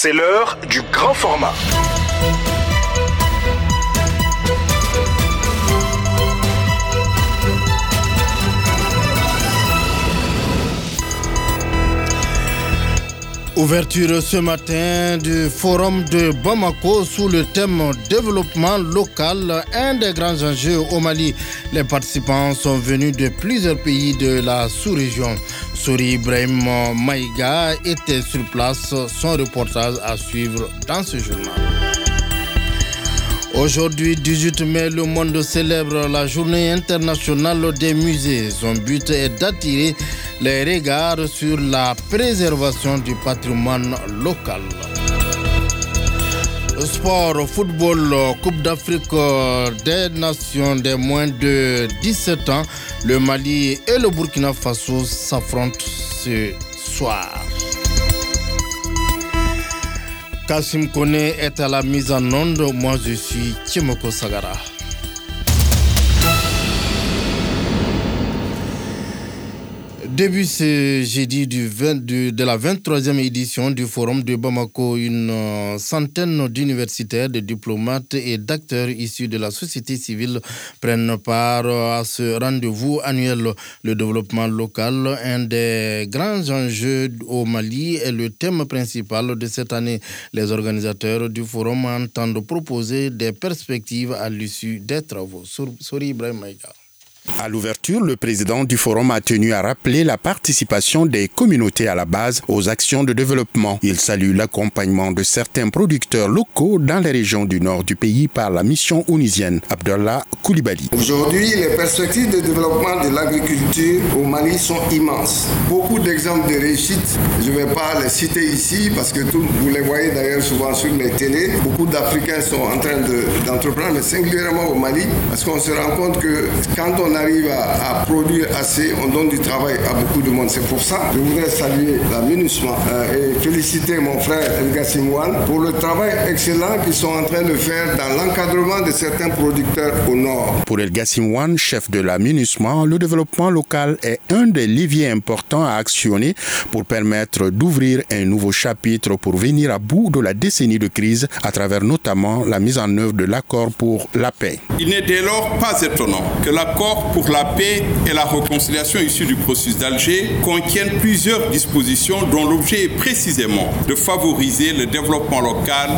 C'est l'heure du grand format. Ouverture ce matin du forum de Bamako sous le thème développement local, un des grands enjeux au Mali. Les participants sont venus de plusieurs pays de la sous-région. Souri Ibrahim Maïga était sur place, son reportage à suivre dans ce journal. Aujourd'hui, 18 mai, le monde célèbre la journée internationale des musées. Son but est d'attirer les regards sur la préservation du patrimoine local. Sport, football, Coupe d'Afrique des Nations des moins de 17 ans, le Mali et le Burkina Faso s'affrontent ce soir. Kassim Kone est à la mise en onde. Moi, je suis Chimoko Sagara. Début ce jeudi du 20, de la 23e édition du Forum de Bamako, une euh, centaine d'universitaires, de diplomates et d'acteurs issus de la société civile prennent part à ce rendez-vous annuel. Le développement local, un des grands enjeux au Mali, est le thème principal de cette année. Les organisateurs du forum entendent proposer des perspectives à l'issue des travaux. Sori Ibrahim Maïga. À l'ouverture, le président du forum a tenu à rappeler la participation des communautés à la base aux actions de développement. Il salue l'accompagnement de certains producteurs locaux dans les régions du nord du pays par la mission onisienne Abdallah Koulibaly. Aujourd'hui, les perspectives de développement de l'agriculture au Mali sont immenses. Beaucoup d'exemples de réussite, je ne vais pas les citer ici parce que vous les voyez d'ailleurs souvent sur les télés. Beaucoup d'Africains sont en train d'entreprendre, mais singulièrement au Mali, parce qu'on se rend compte que quand on arrive à, produire assez, on donne du travail à beaucoup de monde. C'est pour ça que je voudrais saluer la MINUSMA euh, et féliciter mon frère El Gassimouane pour le travail excellent qu'ils sont en train de faire dans l'encadrement de certains producteurs au nord. Pour El Gassimouane, chef de la MINUSMA, le développement local est un des leviers importants à actionner pour permettre d'ouvrir un nouveau chapitre pour venir à bout de la décennie de crise à travers notamment la mise en œuvre de l'accord pour la paix. Il n'est dès lors pas étonnant que l'accord pour la paix et la réconciliation issus du processus d'Alger contiennent plusieurs dispositions dont l'objet est précisément de favoriser le développement local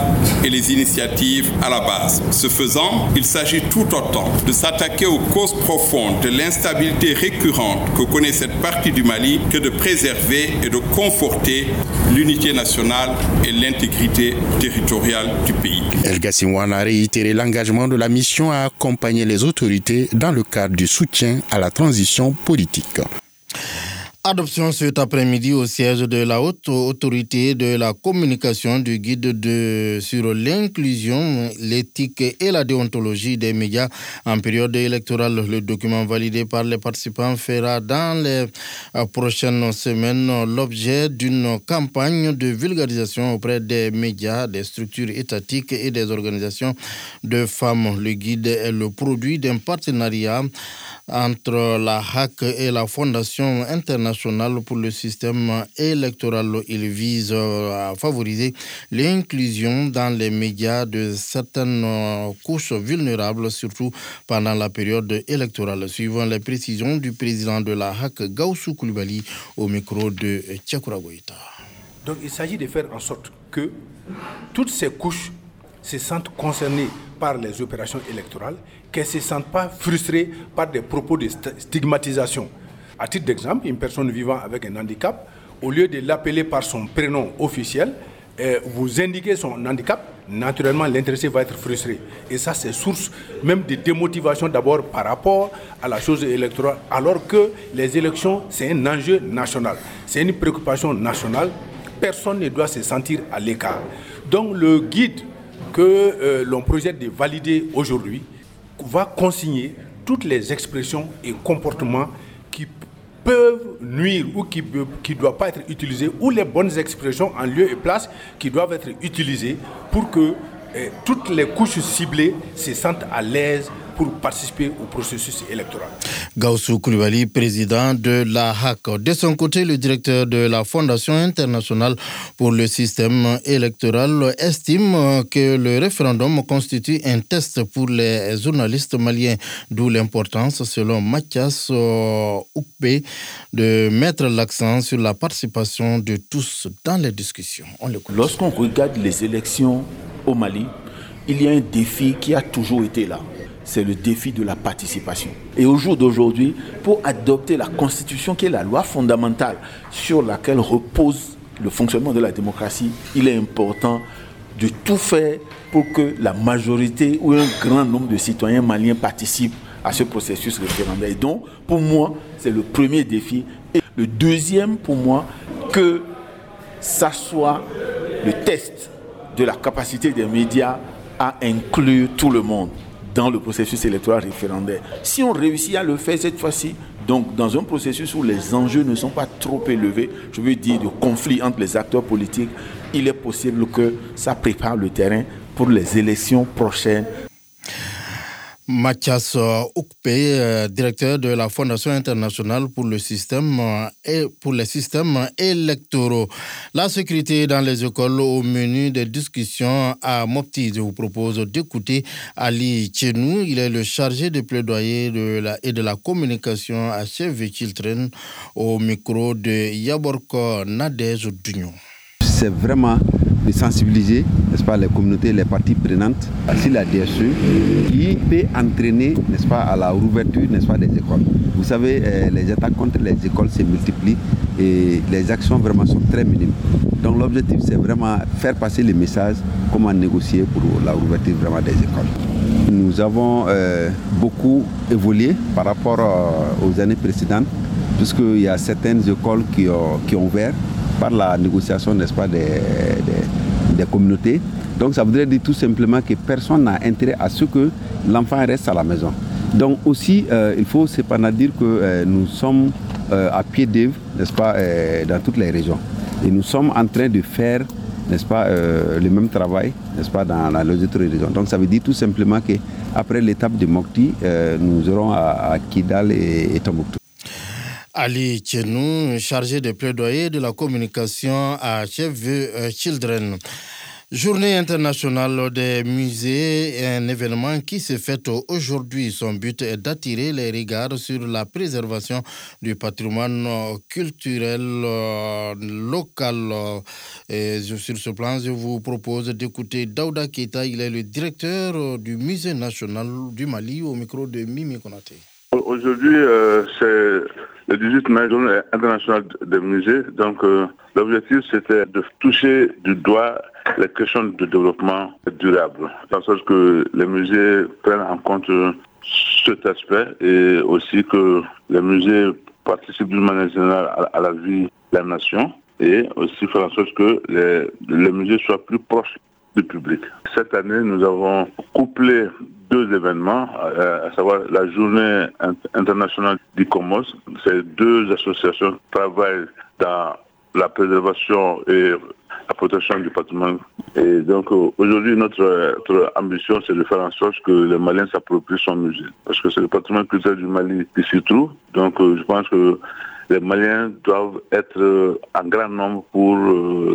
et les initiatives à la base. Ce faisant, il s'agit tout autant de s'attaquer aux causes profondes de l'instabilité récurrente que connaît cette partie du Mali que de préserver et de conforter l'unité nationale et l'intégrité territoriale du pays. El Gassimouane a réitéré l'engagement de la mission à accompagner les autorités dans le cadre du soutien à la transition politique. Adoption cet après-midi au siège de la haute autorité de la communication du guide de, sur l'inclusion, l'éthique et la déontologie des médias en période électorale. Le document validé par les participants fera dans les prochaines semaines l'objet d'une campagne de vulgarisation auprès des médias, des structures étatiques et des organisations de femmes. Le guide est le produit d'un partenariat entre la HAC et la Fondation internationale pour le système électoral. Il vise à favoriser l'inclusion dans les médias de certaines couches vulnérables, surtout pendant la période électorale. Suivant les précisions du président de la HAC, Gaussou Koulibaly, au micro de Tchakura Donc il s'agit de faire en sorte que toutes ces couches se sentent concernées par les opérations électorales, qu'elles ne se sentent pas frustrées par des propos de stigmatisation. À titre d'exemple, une personne vivant avec un handicap, au lieu de l'appeler par son prénom officiel, euh, vous indiquez son handicap, naturellement l'intéressé va être frustré. Et ça, c'est source même de démotivation d'abord par rapport à la chose électorale, alors que les élections, c'est un enjeu national, c'est une préoccupation nationale. Personne ne doit se sentir à l'écart. Donc le guide que euh, l'on projette de valider aujourd'hui va consigner toutes les expressions et comportements qui peuvent nuire ou qui ne doivent pas être utilisés, ou les bonnes expressions en lieu et place qui doivent être utilisées pour que toutes les couches ciblées se sentent à l'aise pour participer au processus électoral. Gaussou Koulibaly, président de la HAC. De son côté, le directeur de la Fondation internationale pour le système électoral estime que le référendum constitue un test pour les journalistes maliens, d'où l'importance, selon Mathias euh, Oukbe, de mettre l'accent sur la participation de tous dans les discussions. Lorsqu'on regarde les élections au Mali, il y a un défi qui a toujours été là c'est le défi de la participation. Et au jour d'aujourd'hui, pour adopter la Constitution, qui est la loi fondamentale sur laquelle repose le fonctionnement de la démocratie, il est important de tout faire pour que la majorité ou un grand nombre de citoyens maliens participent à ce processus référendaire. Et donc, pour moi, c'est le premier défi. Et le deuxième, pour moi, que ça soit le test de la capacité des médias à inclure tout le monde dans le processus électoral référendaire. Si on réussit à le faire cette fois-ci, donc dans un processus où les enjeux ne sont pas trop élevés, je veux dire de conflit entre les acteurs politiques, il est possible que ça prépare le terrain pour les élections prochaines Mathias Oukpe, euh, directeur de la Fondation internationale pour le système euh, et pour les systèmes électoraux. La sécurité dans les écoles au menu des discussions à Mopti. Je vous propose d'écouter Ali Tchenou. Il est le chargé de plaidoyer de et de la communication à Chef Children au micro de Yaborko Nadej Dunion. C'est vraiment de sensibiliser n'est-ce pas, les communautés, les parties prenantes sur la DSE qui peut entraîner n'est-ce pas, à la rouverture n'est-ce pas, des écoles. Vous savez, euh, les attaques contre les écoles se multiplient et les actions vraiment sont très minimes. Donc l'objectif c'est vraiment faire passer les messages, comment négocier pour la rouverture vraiment des écoles. Nous avons euh, beaucoup évolué par rapport euh, aux années précédentes puisqu'il y a certaines écoles qui ont, qui ont ouvert par la négociation, n'est-ce pas, des, communautés. Donc ça voudrait dire tout simplement que personne n'a intérêt à ce que l'enfant reste à la maison. Donc aussi, euh, il faut cependant dire que euh, nous sommes euh, à pied d'œuvre, n'est-ce pas, dans toutes les régions. Et nous sommes en train de faire, n'est-ce pas, le même travail, n'est-ce pas, dans, les autres régions. Donc ça veut dire tout simplement qu'après l'étape de Mokti, nous aurons à, Kidal et, et Tombouctou. Ali Tchenou, chargé de plaidoyer de la communication à Chef euh, Children. Journée internationale des musées un événement qui se fait aujourd'hui. Son but est d'attirer les regards sur la préservation du patrimoine culturel euh, local. Et sur ce plan, je vous propose d'écouter Daouda Keita. Il est le directeur du musée national du Mali au micro de Mimi Konate. Aujourd'hui, euh, c'est le 18 mai, journée internationale des musées. Donc, euh, l'objectif, c'était de toucher du doigt les questions de développement durable, sorte que les musées prennent en compte cet aspect et aussi que les musées participent d'une manière générale à, la vie de la nation et aussi faire en sorte que les musées soient plus proches du public. Cette année, nous avons couplé deux événements, euh, à savoir la journée internationale d'ICOMOS. Ces deux associations travaillent dans la préservation et la protection du patrimoine. Et donc euh, aujourd'hui, notre, ambition, c'est de faire en sorte que les Maliens s'approprient son musée. Parce que c'est le patrimoine culturel du Mali qui s'y trouve. Donc euh, je pense que les Maliens doivent être en grand nombre pour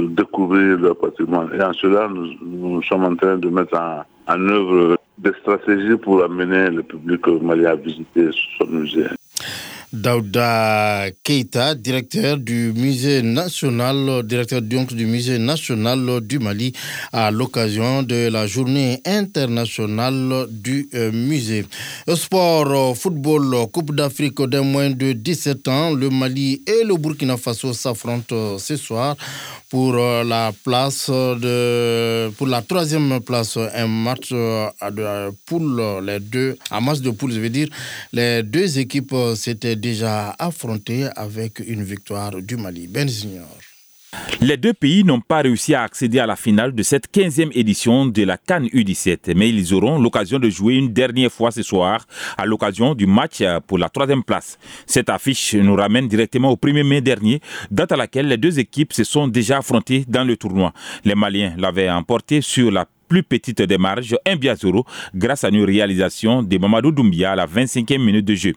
découvrir leur patrimoine. Et en cela, nous, sommes en train de mettre en, en œuvre des stratégies pour amener le public malien à visiter son musée. Daouda Keita, directeur du musée national, directeur donc du musée national du Mali, à l'occasion de la journée internationale du euh, musée. Sport, football, Coupe d'Afrique des moins de 17 ans, le Mali et le Burkina Faso s'affrontent ce soir pour euh, la place de la troisième place un match euh, de poule deux je veux dire les deux équipes s'étaient déjà avec une victoire du Mali Ben les deux pays n'ont pas réussi à accéder à la finale de cette 15e édition de la Cannes U17, mais ils auront l'occasion de jouer une dernière fois ce soir à l'occasion du match pour la troisième place. Cette affiche nous ramène directement au 1er mai dernier, date à laquelle les deux équipes se sont déjà affrontées dans le tournoi. Les Maliens l'avaient emporté sur la plus petite 1 à 0, grâce à une réalisation de Mamadou Doumbia à la 25e minute de jeu.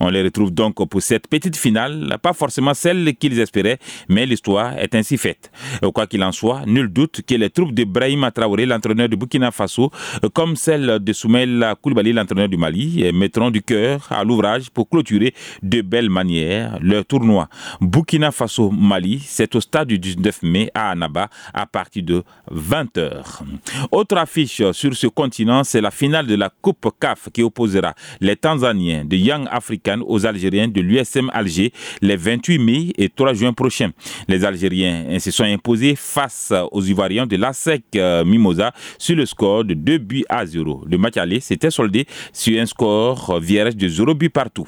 On les retrouve donc pour cette petite finale, pas forcément celle qu'ils espéraient, mais l'histoire est ainsi faite. Quoi qu'il en soit, nul doute que les troupes de Brahima Traoré, l'entraîneur du Burkina Faso, comme celles de Soumaïla Koulibaly, l'entraîneur du Mali, mettront du cœur à l'ouvrage pour clôturer de belle manière leur tournoi. Burkina Faso-Mali, c'est au stade du 19 mai à Annaba à partir de 20h. Autre affiche sur ce continent, c'est la finale de la Coupe CAF qui opposera les Tanzaniens de Young africaine aux Algériens de l'USM Alger les 28 mai et 3 juin prochains. Les Algériens se sont imposés face aux Ivoiriens de l'ASEC euh, Mimosa sur le score de 2 buts à 0. Le match aller s'était soldé sur un score vierge de 0 buts partout.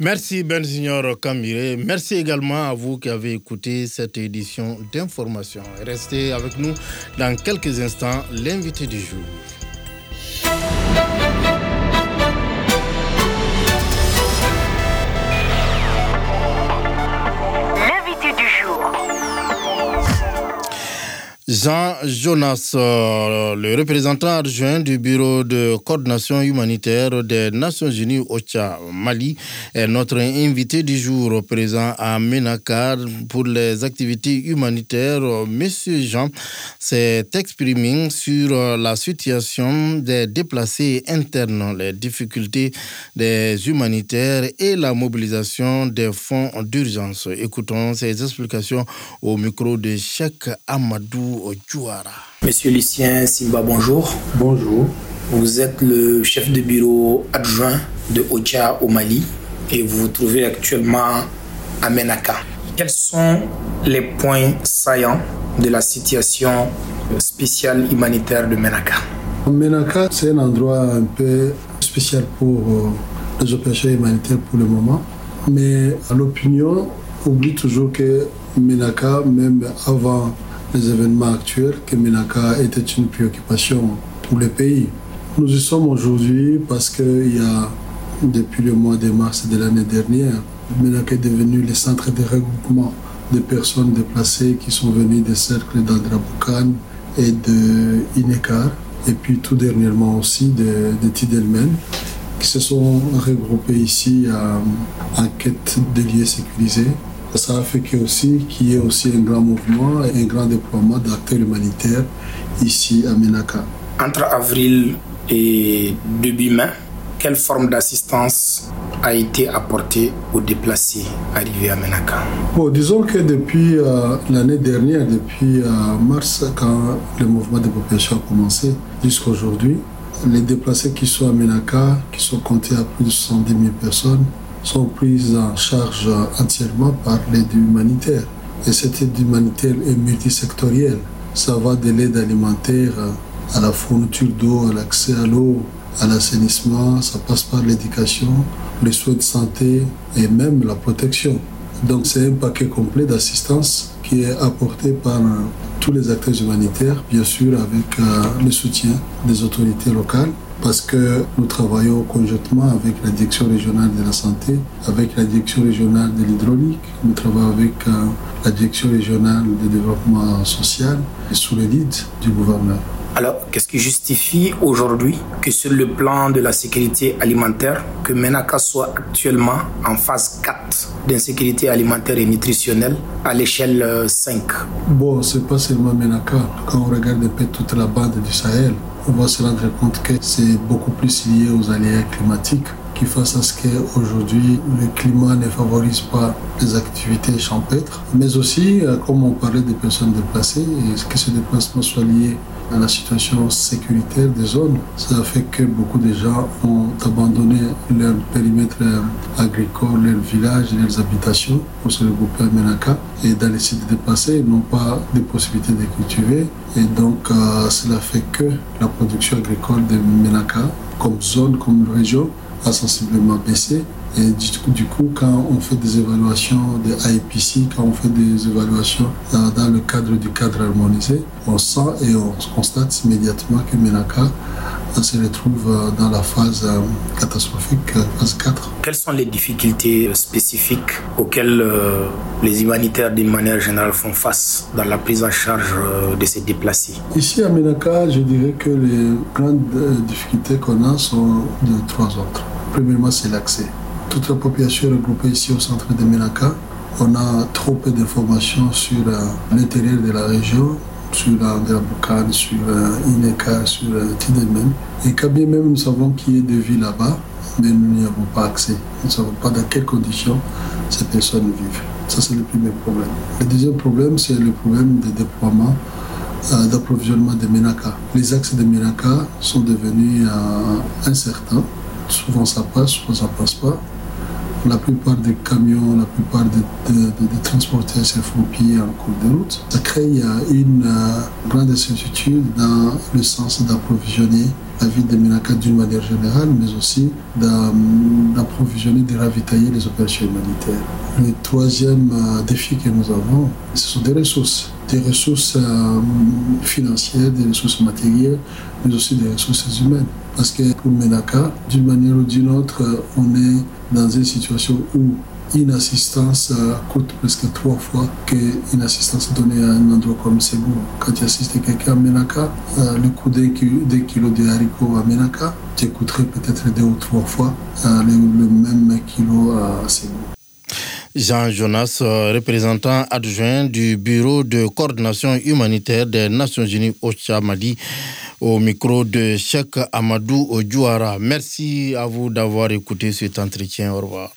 Merci Ben Signor Camille. Merci également à vous qui avez écouté cette édition d'information. Restez avec nous dans quelques instants, l'invité du jour. Jean Jonas, euh, le représentant adjoint du Bureau de coordination humanitaire des Nations Unies OCHA Mali, est notre invité du jour présent à Ménakar pour les activités humanitaires. Monsieur Jean s'est exprimé sur la situation des déplacés internes, les difficultés des humanitaires et la mobilisation des fonds d'urgence. Écoutons ses explications au micro de Cheikh Amadou Monsieur Lucien Simba, bonjour. Bonjour. Vous êtes le chef de bureau adjoint de Ocha au Mali et vous vous trouvez actuellement à Menaka. Quels sont les points saillants de la situation spéciale humanitaire de Menaka? Menaka, c'est un endroit un peu spécial pour euh, les opérations humanitaires pour le moment. Mais à l'opinion, oublie toujours que Menaka, même avant les événements actuels que Menaka était une préoccupation pour le pays. Nous y sommes aujourd'hui parce qu'il y a, depuis le mois de mars de l'année dernière, Menaka est devenu le centre de regroupement de personnes déplacées qui sont venues des cercles d'Andraboukan et de Inekar, et puis tout dernièrement aussi de, de Tidelmen, qui se sont regroupés ici en quête de lieux sécurisés ça a fait qu'il aussi, qu'il y ait aussi un grand mouvement et un grand déploiement d'acteurs humanitaires ici à Menaka. Entre avril et début mai, quelle forme d'assistance a été apportée aux déplacés arrivés à Menaka? Bon, Disons que depuis euh, l'année dernière, depuis euh, mars, quand le mouvement de population a commencé, jusqu'à aujourd'hui, les déplacés qui sont à Menaka, qui sont comptés à plus de 70 000 personnes, sont prises en charge entièrement par l'aide humanitaire. Et cette aide humanitaire est multisectorielle. Ça va de l'aide alimentaire à la fourniture d'eau, à l'accès à l'eau, à l'assainissement, ça passe par l'éducation, les soins de santé et même la protection. Donc c'est un paquet complet d'assistance qui est apporté par tous les acteurs humanitaires, bien sûr avec euh, le soutien des autorités locales parce que nous travaillons conjointement avec la direction régionale de la santé, avec la direction régionale de l'hydraulique, nous travaillons avec euh, la direction régionale de développement social et sous le lead du gouverneur. Alors, qu'est-ce qui justifie aujourd'hui que sur le plan de la sécurité alimentaire, que Menaka soit actuellement en phase 4 d'insécurité alimentaire et nutritionnelle à l'échelle 5 euh, Bon, c'est pas seulement Menaka. Quand on regarde un peu toute la bande du Sahel, on va se rendre compte que c'est beaucoup plus lié aux aléas climatiques qui fassent à ce qu'aujourd'hui le climat ne favorise pas les activités champêtres, mais aussi, euh, comme on parlait des personnes déplacées, que ces déplacements soient liés la situation sécuritaire des zones. Ça fait que beaucoup de gens ont abandonné leur périmètre agricole, leurs villages, leurs habitations pour se regrouper à Menaka. Et dans les sites déplacés, ils n'ont pas de possibilité de cultiver. Et donc, euh, cela fait que la production agricole de Menaka, comme zone, comme région, a sensiblement baissé. Et du coup, du coup, quand on fait des évaluations de IPC, quand on fait des évaluations dans, le cadre du cadre harmonisé, on sent et on constate immédiatement que Menaka on se retrouve dans la phase catastrophique, phase 4. Quelles sont les difficultés spécifiques auxquelles les humanitaires d'une manière générale font face dans la prise en charge de ces déplacés? Ici à Ménaka, je dirais que les grandes difficultés qu'on a sont de trois ordres. Premièrement, c'est l'accès. Toute la population est regroupée ici au centre de Ménaka. On a trop peu d'informations sur l'intérieur de la région, sur la Boukane, sur Ineka, sur Tidemem. Et quand bien même nous savons qu'il y a des villes là-bas, mais nous n'y avons pas accès. Nous ne savons pas dans quelles conditions ces personnes vivent. Ça, c'est le premier problème. Le deuxième problème, c'est le problème des déploiements euh, d'approvisionnement de Ménaka. Les axes de Ménaka sont devenus euh, incertains. Souvent ça passe, souvent ça passe pas. La plupart des camions, la plupart des, transporteurs se font en cours de route. Ça crée une euh, grande incertitude dans le sens d'approvisionner la ville de Ménaka d'une manière générale, mais aussi d'approvisionner, de ravitailler les opérations humanitaires. Le troisième euh, défi que nous avons, ce sont des ressources. Des ressources euh, financières, des ressources matérielles, mais aussi des ressources humaines. Parce que pour Ménaka, d'une manière ou d'une autre, on est dans une situation où une assistance euh, coûte presque trois fois qu'une assistance donnée à un endroit comme Ségou. Quand tu assistes quelqu'un à Ménaka, euh, le coût d'un kilo de haricots à Ménaka te coûterait peut-être deux ou trois fois euh, le, le, même kilo à Ségou. Jean Jonas, représentant adjoint du Bureau de coordination humanitaire des Nations Unies OCHA Mali, au micro de Cheikh Amadou Ojouara. Merci à vous d'avoir écouté cet entretien. Au revoir.